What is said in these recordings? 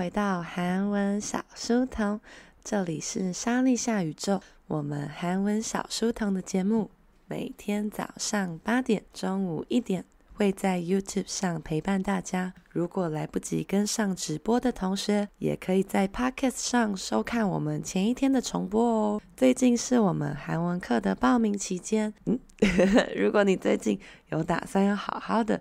回到韩文小书童，这里是莎莉夏宇宙，我们韩文小书童的节目，每天早上八点、中午一点会在 YouTube 上陪伴大家。如果来不及跟上直播的同学，也可以在 Podcast 上收看我们前一天的重播哦。最近是我们韩文课的报名期间，嗯，如果你最近有打算要好好的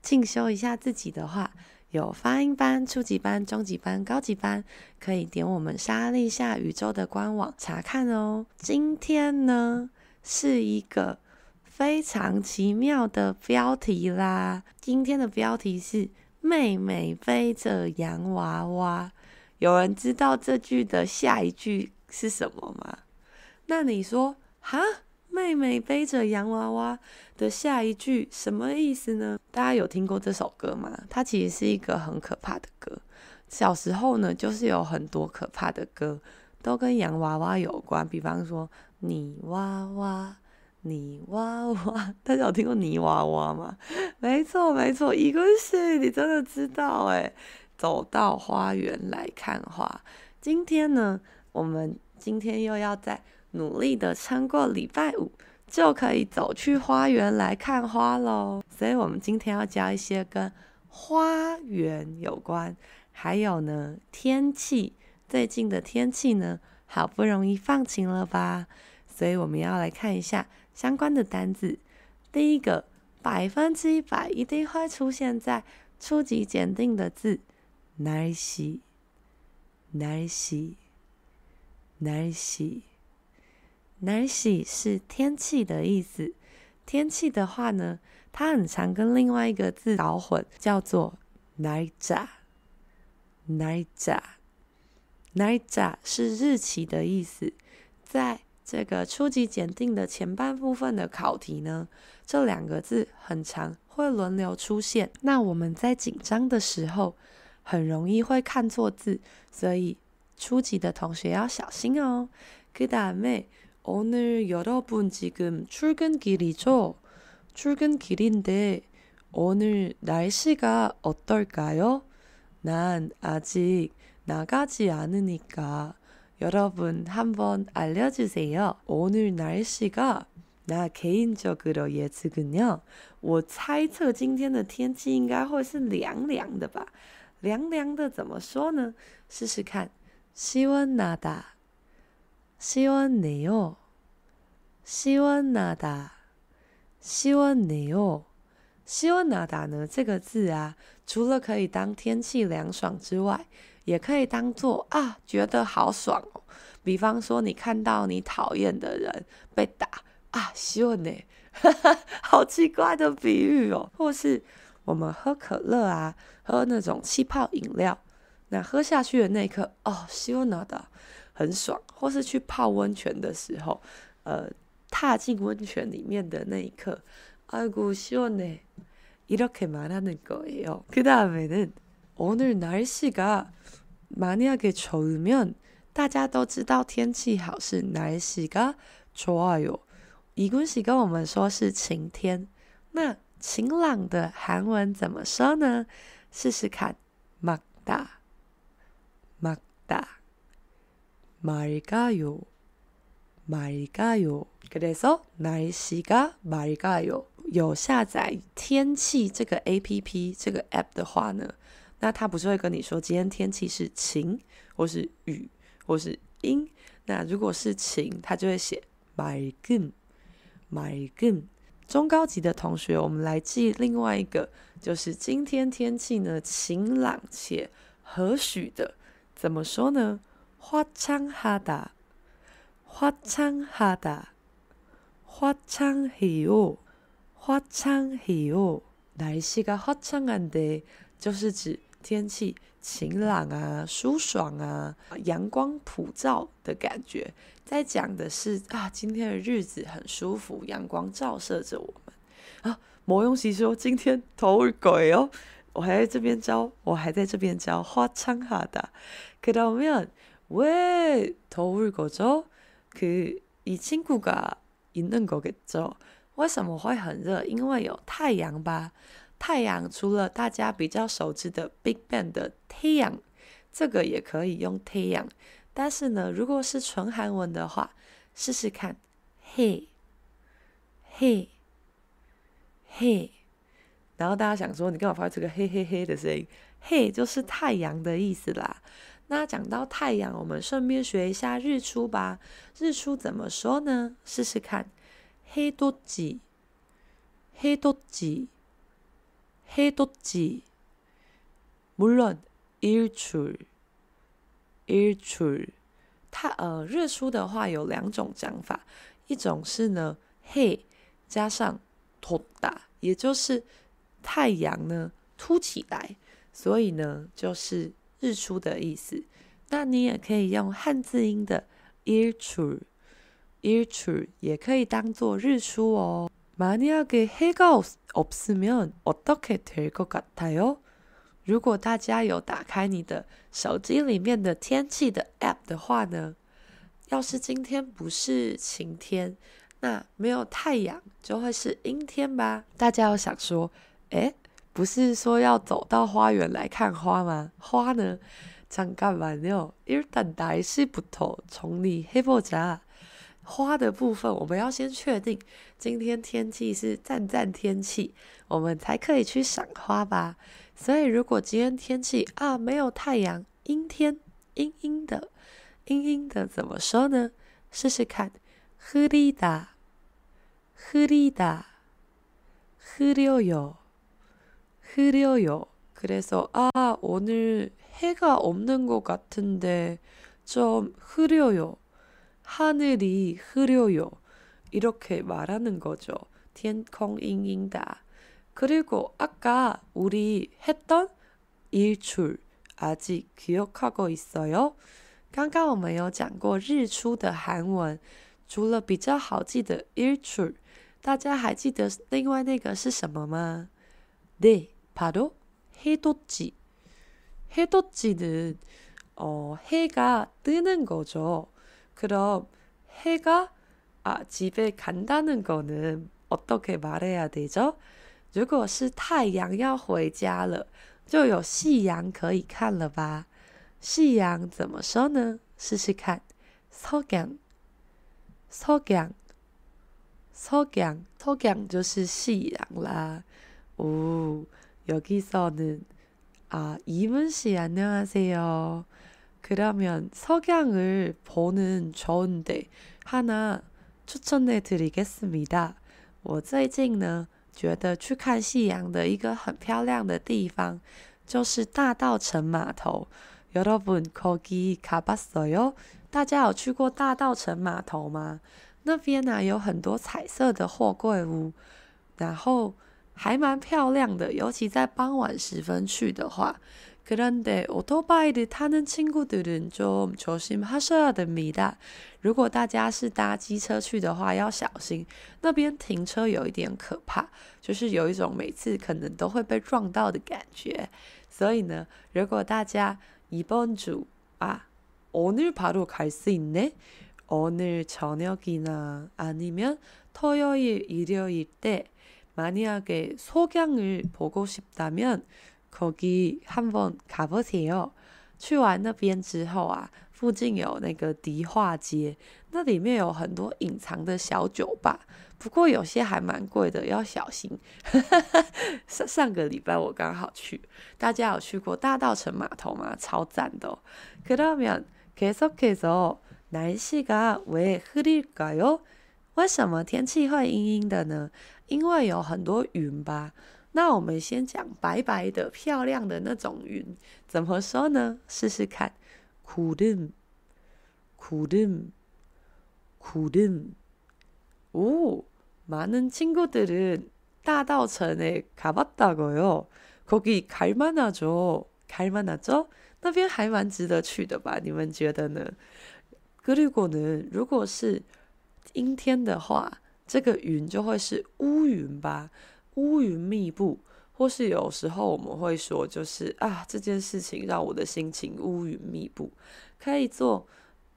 进修一下自己的话，有发音班、初级班、中级班、高级班，可以点我们莎莉夏宇宙的官网查看哦。今天呢，是一个非常奇妙的标题啦。今天的标题是“妹妹背着洋娃娃”。有人知道这句的下一句是什么吗？那你说，哈？妹妹背着洋娃娃的下一句什么意思呢？大家有听过这首歌吗？它其实是一个很可怕的歌。小时候呢，就是有很多可怕的歌，都跟洋娃娃有关。比方说，泥娃娃，泥娃娃，大家有听过泥娃娃吗？没错，没错，一个是你真的知道诶。走到花园来看花。今天呢，我们今天又要在。努力的撑过礼拜五，就可以走去花园来看花喽。所以，我们今天要教一些跟花园有关，还有呢，天气。最近的天气呢，好不容易放晴了吧？所以，我们要来看一下相关的单字。第一个，百分之一百一定会出现在初级检定的字，날씨，날씨，날씨。 NICE 是天气的意思。天气的话呢，它很常跟另外一个字搞混，叫做 NIJA。NIJA 是日期的意思，在这个初级检定的前半部分的考题呢，这两个字很常会轮流出现。那我们在紧张的时候，很容易会看错字，所以初级的同学要小心哦。good am 妹。 오늘 여러분 지금 출근길이죠? 출근길인데 오늘 날씨가 어떨까요? 난 아직 나가지 않으니까 여러분 한번 알려주세요. 오늘 날씨가 나 개인적으로 예측은요. 我猜测今天的天气应该会是凉凉的吧？凉凉的怎么说呢？试试看，시원하다。 시원해요. 시원하다. 시원해요. 시원하다 呢，这个字啊，除了可以当天气凉爽之外，也可以当做啊，觉得好爽哦。比方说，你看到你讨厌的人被打啊，시원해，哈哈，好奇怪的比喻哦。或是我们喝可乐啊，喝那种气泡饮料，那喝下去的那一刻，哦，시원하다。 很爽，或是去泡温泉的时候，呃，踏进温泉里面的那一刻，아이고시원해이렇게말하는거예요그다음에는오늘날씨가만약에좋으면大家都知道天气好是날씨가좋아요。이근씨跟我们说是晴天，那晴朗的韩文怎么说呢？试试看，막다막다 맑아요, 맑아요. 그래서 날씨가 맑아요. 有下载天气这个 APP 这个 App 的话呢，那它不是会跟你说今天天气是晴，或是雨，或是阴。那如果是晴，它就会写맑은，맑은。中高级的同学，我们来记另外一个，就是今天天气呢晴朗且和煦的，怎么说呢？ 화창하다， 화창하다， 화창해요， 화창해요。날씨가화창한데就是指天气晴朗啊、舒爽啊、阳光普照的感觉。在讲的是啊，今天的日子很舒服，阳光照射着我们。啊，某用喜说今天头鬼哦，我还在这边教，我还在这边教화창하다。그러면 왜 더울 거죠? 그, 이 친구가 있는 거겠죠? 为什么会很热？因为有太阳吧。 太阳除了大家比较熟知的 Big Bang 的太阳，这个也可以用太阳。但是呢，如果是纯韩文的话，试试看，嘿，嘿，嘿。然后大家想说，你干嘛发出这个嘿嘿嘿的声音？嘿，就是太阳的意思啦。 那讲到太阳，我们顺便学一下日出吧。日出怎么说呢？试试看，해돋지，해돋지，해돋지。물론일 출， 일 출。它呃，日出的话有两种讲法，一种是呢，嘿加上돋다，也就是。太阳呢凸起来，所以呢就是 日出的意思。那你也可以用汉字音的일 출， 일 출也可以当做日出哦。만약에해가없으면어떻게될것같아요？如果大家有打开你的手机里面的天气的 App 的话呢，要是今天不是晴天，那没有太阳就会是阴天吧？大家有想说？诶， 不是说要走到花园来看花吗？花呢？잠깐만요일단날씨부터정리해보자。花的部分，我们要先确定今天天气是赞赞天气，我们才可以去赏花吧。所以，如果今天天气啊没有太阳，阴天，阴阴的，阴阴的，怎么说呢？试试看，흐리다，흐리다，흐려요。 흐려요그래서아오늘해가없는것같은데좀흐려요하늘이흐려요이렇게말하는거죠天空阴阴的。그리고아까우리했던일출아직기억하고있어요刚刚我们有讲过日出的韩文，除了比较好记的일출，大家还记得另外那个是什么吗？对。 바로 해돋지. 해돋지는 어, 해가 뜨는 거죠. 그럼 해가 아, 집에 간다는 거는 어떻게 말해야 되죠? 如果是太阳要回家了，就有夕阳可以看了吧？夕阳怎么说呢？试试看， 석양, 석양, 석양, 석양 就是夕阳啦。哦。 여기서는 아, 이문 씨 안녕하세요. 그러면 석양을 보는 좋은데 하나 추천해 드리겠습니다. 我最近呢，觉得去看夕阳的一个很漂亮的地方，就是大稻埕码头。 여러분 거기 가봤어요? 大家有去过大稻埕码头吗？那边呢有很多彩色的货柜屋，然后。 还蛮漂亮的，尤其在傍晚时分去的话。그런데오토바이를타는친구들은좀조심하셔야됩니다。 如果大家是搭机车去的话，要小心，那边停车有一点可怕，就是有一种每次可能都会被撞到的感觉。所以呢，如果大家이번주아오늘바로갈수있네오늘저녁이나아니면토요일일요일때 만약에 석양을 보고 싶다면 거기 한번 가보세요. 去完那边之后啊，附近有那个迪化街，那里面有很多隐藏的小酒吧。不过有些还蛮贵的，要小心。上上个礼拜我刚好去，大家有去过大稻埕码头吗？超赞的哦。 그러면 날씨가 왜 흐릴까요? 为什么天气会阴阴的呢？ 因为有很多云吧。那我们先讲白白的、漂亮的那种云，怎么说呢？试试看，구름구름구름哦，많은친구들은大稻埕에가봤다고요거기갈만하죠갈만하죠那边还蛮值得去的吧？你们觉得呢？그리고는如果是阴天的话， 这个云就会是乌云吧，乌云密布，或是有时候我们会说，就是啊，这件事情让我的心情乌云密布，可以做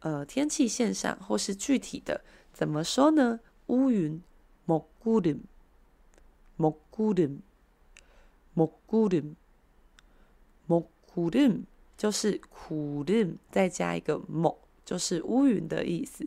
呃天气现象，或是具体的，怎么说呢？乌云，먹구름，먹구름， 먹구름 먹구름就是구름再加一个먹就是乌云的意思。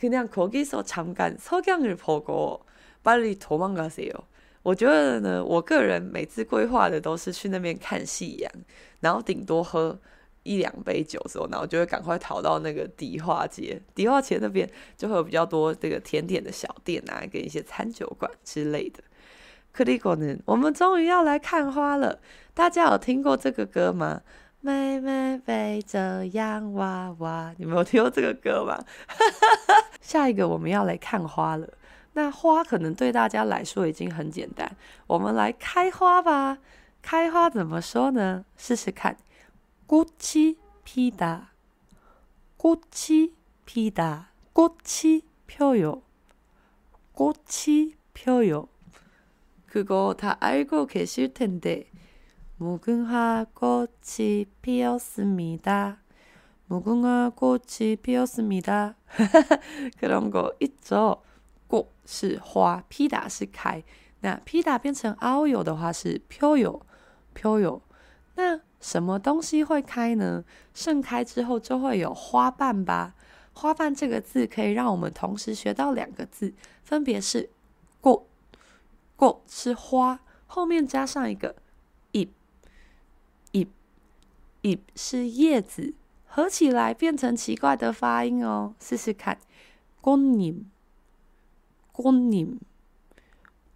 그냥 거기서 잠깐 석양을 보고 빨리 도망가세요. 我觉得呢，我个人每次规划的都是去那边看夕阳，然后顶多喝一两杯酒之后，然后就会赶快逃到那个迪化街。迪化街那边就会有比较多这个甜点的小店啊，跟一些餐酒馆之类的。그리고는我们终于要来看花了。大家有听过这个歌吗？ 妹妹背着洋娃娃，你们有听过这个歌吗？下一个我们要来看花了。那花可能对大家来说已经很简单，我们来开花吧。开花怎么说呢？试试看，꽃이피다，꽃이피다，꽃이펴 요， 꽃이펴 요。 그거다알고계실텐데 무궁화 꽃이 피었습니다. 무궁화 꽃이 피었습니다. 그런 거 있죠? 꽃是花，피다是开。那什么东西会开呢？盛开之后就会有花瓣吧？花瓣这个字可以让我们同时学到两个字，分别是꽃，꽃是花，后面加上一个 잎。 叶是叶子，合起来变成奇怪的发音哦。试试看，꽃 잎， 꽃 잎，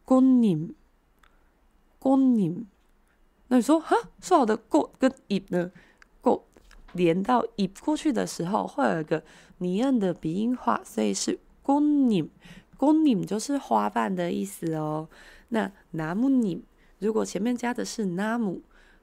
꽃 잎， 꽃 잎。那你说，哈，说好的꽃跟叶呢？꽃连到叶过去的时候，会有一个拟音的鼻音化，所以是꽃 잎。꽃잎就是花瓣的意思哦。那나뭇잎如果前面加的是나무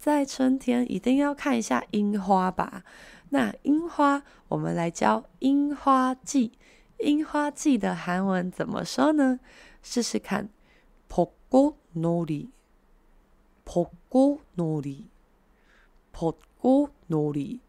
在春天一定要看一下樱花吧。那樱花，我们来教樱花季。樱花季的韩文怎么说呢？试试看，벚꽃놀이， 벚꽃놀이， 벚꽃놀이，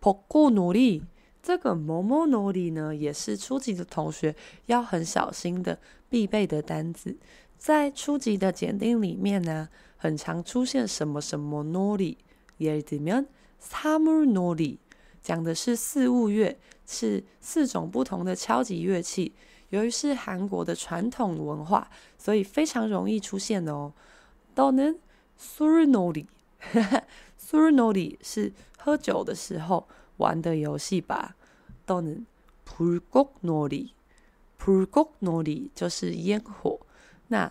벚꽃놀이。这个뭐뭐놀이呢，也是初级的同学要很小心的必备的单字。在初级的检定里面呢， 很常出现什么什么놀이，예를들면사물놀이，讲的是四物乐，是四种不同的敲击乐器。由于是韩国的传统文化，所以非常容易出现哦。또는술놀이，술놀이是喝酒的时候玩的游戏吧。또는불꽃놀이，불꽃놀이就是烟火。那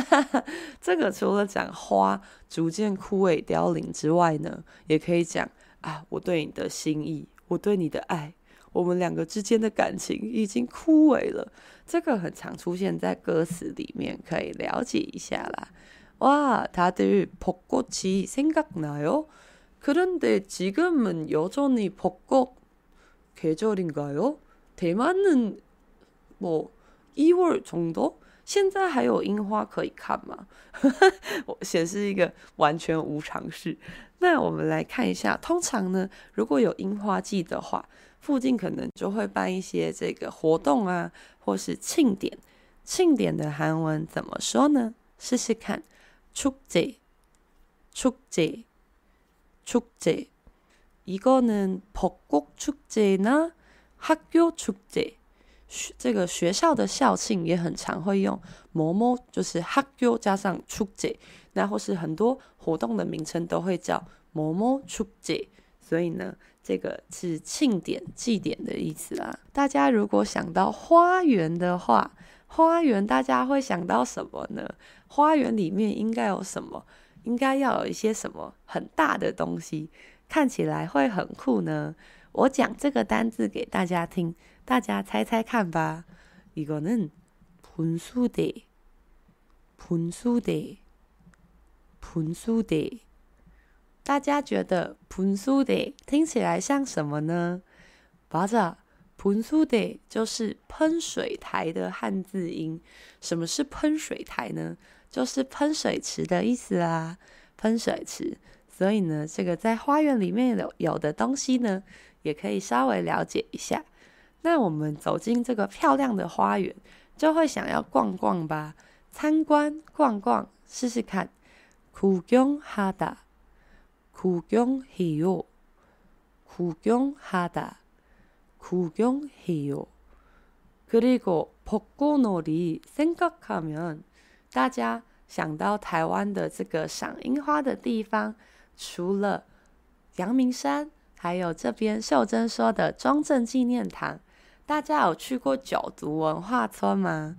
这个除了讲花逐渐枯萎凋零之外呢，也可以讲啊，我对你的心意，我对你的爱， 我们两个之间的感情已经枯萎了。这个很常出现在歌词里面，可以了解一下啦。哇，다들벚꽃이생각나요그런데지금은여전히벚꽃계절인가요 대만은 뭐1월정도 现在还有樱花可以看吗？我显示一个完全无常识。那我们来看一下，通常呢，如果有樱花季的话，附近可能就会办一些这个活动啊，或是庆典。庆典的韩文怎么说呢？试试看，축제축제축제이거는벚꽃축제나학교축제 这个学校的校庆也很常会用某某，就是학교加上축제，那或是很多活动的名称都会叫某某축제，所以呢，这个是庆典、祭典的意思啦。大家如果想到花园的话，花园大家会想到什么呢？花园里面应该有什么？应该要有一些什么很大的东西，看起来会很酷呢？我讲这个单字给大家听。 大家猜猜看吧，이거는분수대， 분수대， 분수대。 大家觉得분수대听起来像什么呢？맞아분수대就是喷水台的汉字音。什么是喷水台呢？就是喷水池的意思啊，喷水池。所以呢，这个在花园里面有有的东西呢，也可以稍微了解一下。 那我们走进这个漂亮的花园，就会想要逛逛吧，参观逛逛，试试看。구경하다， 구경해요， 구경하다， 구경해요그리고벚꽃놀이생각하면大家想到台湾的这个赏樱花的地方，除了阳明山，还有这边秀珍说的中正纪念堂。 大家有去过九族文化村吗？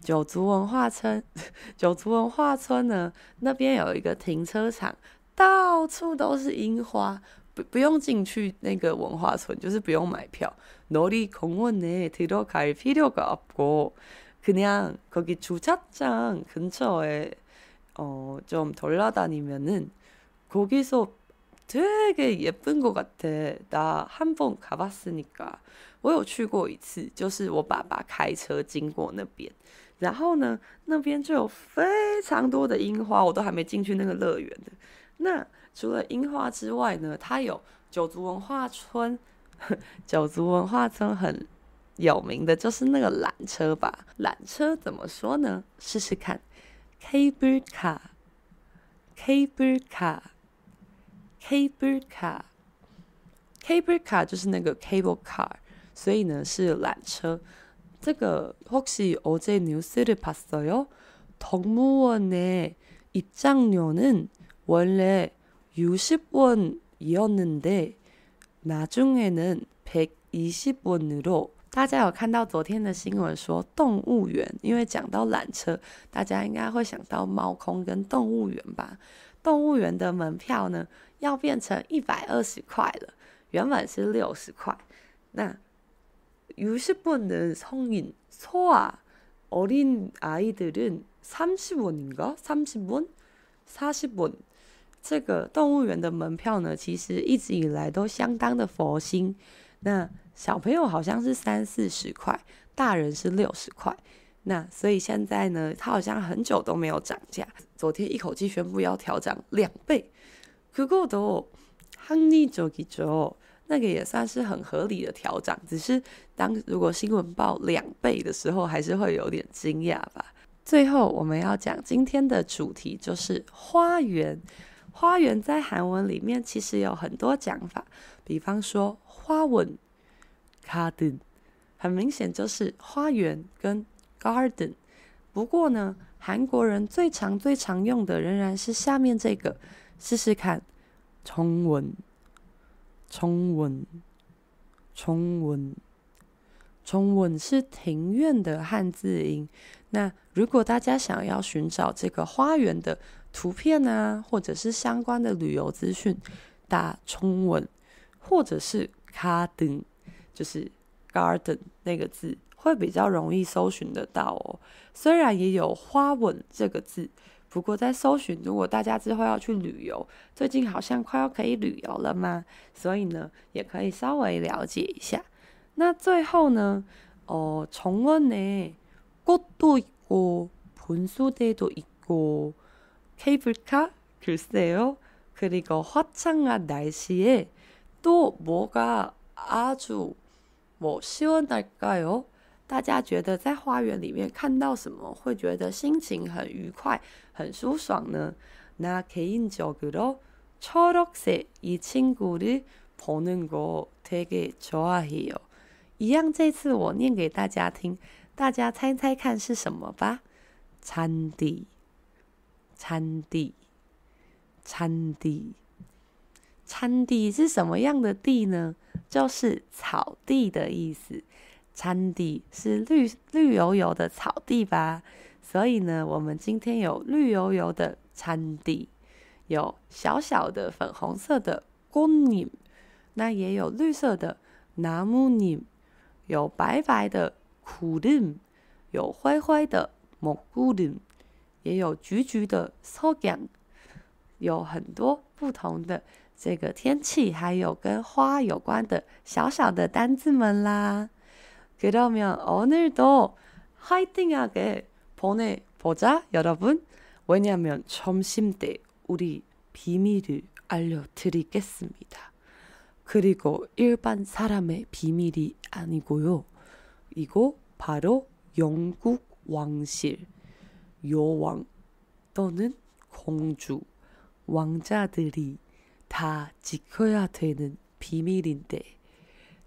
九族文化村，九族文化村呢，那边有一个停车场，到处都是樱花，不不用进去那个文化村，就是不用买票。놀이공원에들어갈필요가없고그냥거기주차장근처에어좀돌아다니면은거기서 되게예쁜것같아나한번가봤으니까我有去过一次，就是我爸爸开车经过那边，然后呢，那边就有非常多的樱花，我都还没进去那个乐园的。那除了樱花之外呢，它有九族文化村，九族文化村很有名的就是那个缆车吧？缆车怎么说呢？试试看，cable car，cable car，cable car，cable car 就是那个 cable car。所以呢，是缆车。这个혹시어제뉴스를봤어요동물원의입장료는원래60원이었는데나중에는120원으로。大家有看到昨天的新闻说，动物园因为讲到缆车，大家应该会想到猫空跟动物园吧？ 动物园的门票呢，要变成一百二十块了，原本是六十块。那60원은성인소아어린아이들은30원인가30원40원这个动物园的门票呢，其实一直以来都相当的佛心。那小朋友好像是三四十块，大人是六十块。 那所以现在呢，它好像很久都没有涨价。昨天一口气宣布要调涨两倍，그거도합리적이죠。那个也算是很合理的调整，只是当如果新闻报两倍的时候，还是会有点惊讶吧。最后我们要讲今天的主题就是花园。花园在韩文里面其实有很多讲法，比方说花纹 garden，很明显就是花园跟 garden。不过呢，韩国人最常最常用的仍然是下面这个，试试看，重文。崇文，崇文，崇文是庭院的汉字音。那如果大家想要寻找这个花园的图片啊，或者是相关的旅游资讯，打崇文，或者是卡登，就是 garden 那个字，会比较容易搜寻得到哦。虽然也有花纹这个字，不过在搜寻，如果大家之后要去旅游，最近好像快要可以旅游了嘛，所以呢，也可以稍微了解一下。那最后呢，哦，重温呢，꽃도있고분수대도있고 케이블카 글쎄요. 그리고 화창한 날씨에 또 뭐가 아주 뭐 시원할까요? 大家觉得在花园里面看到什么会觉得心情很愉快、很舒爽呢？那 개인적으로 초록색 이 친구를 보는 거 되게 좋아해요. 一样，这次我念给大家听，大家猜猜看是什么吧？잔디。餐地，餐地，餐地是什么样的地呢？就是草地的意思。 餐地是绿绿油油的草地吧？所以呢，我们今天有绿油油的餐地，有小小的粉红色的公尼，那也有绿色的拿木尼，有白白的苦林，有灰灰的蘑菇林，也有橘橘的草姜，有很多不同的这个天气，还有跟花有关的小小的单字们啦。 그러면 오늘도 화이팅하게 보내보자 여러분 왜냐면점심 때 우리 비밀을 알려드리겠습니다 그리고 일반 사람의 비밀이 아니고요 이거 바로 영국 왕실 여왕 또는 공주, 왕자들이 다 지켜야 되는 비밀인데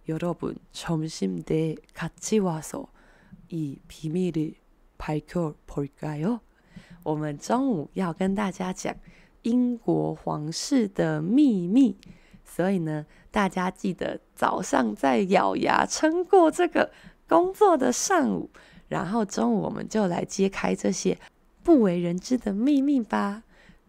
여러분 점심 때 같이 와서 이 비밀을 밝혀 볼까요? 我们中午要跟大家讲英国皇室的秘密，所以呢，大家记得早上在咬牙撑过这个工作的上午，然后中午我们就来揭开这些。不为人知的秘密吧。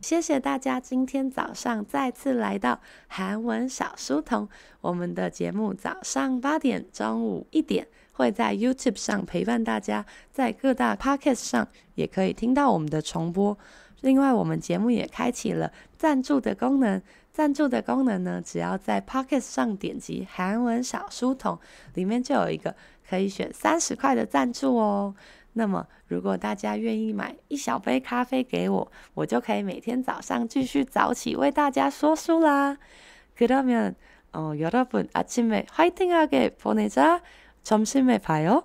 谢谢大家今天早上再次来到韩文小书童。我们的节目早上八点、中午一点会在 YouTube 上陪伴大家，在各大 Podcast 上也可以听到我们的重播。另外，我们节目也开启了赞助的功能。赞助的功能呢，只要在 Podcast 上点击韩文小书童，里面就有一个可以选三十块的赞助哦。那么，如果大家愿意买一小杯咖啡给我，我就可以每天早上继续早起为大家说书啦。그러면어여러분아침에화이팅하게보내자점심에봐요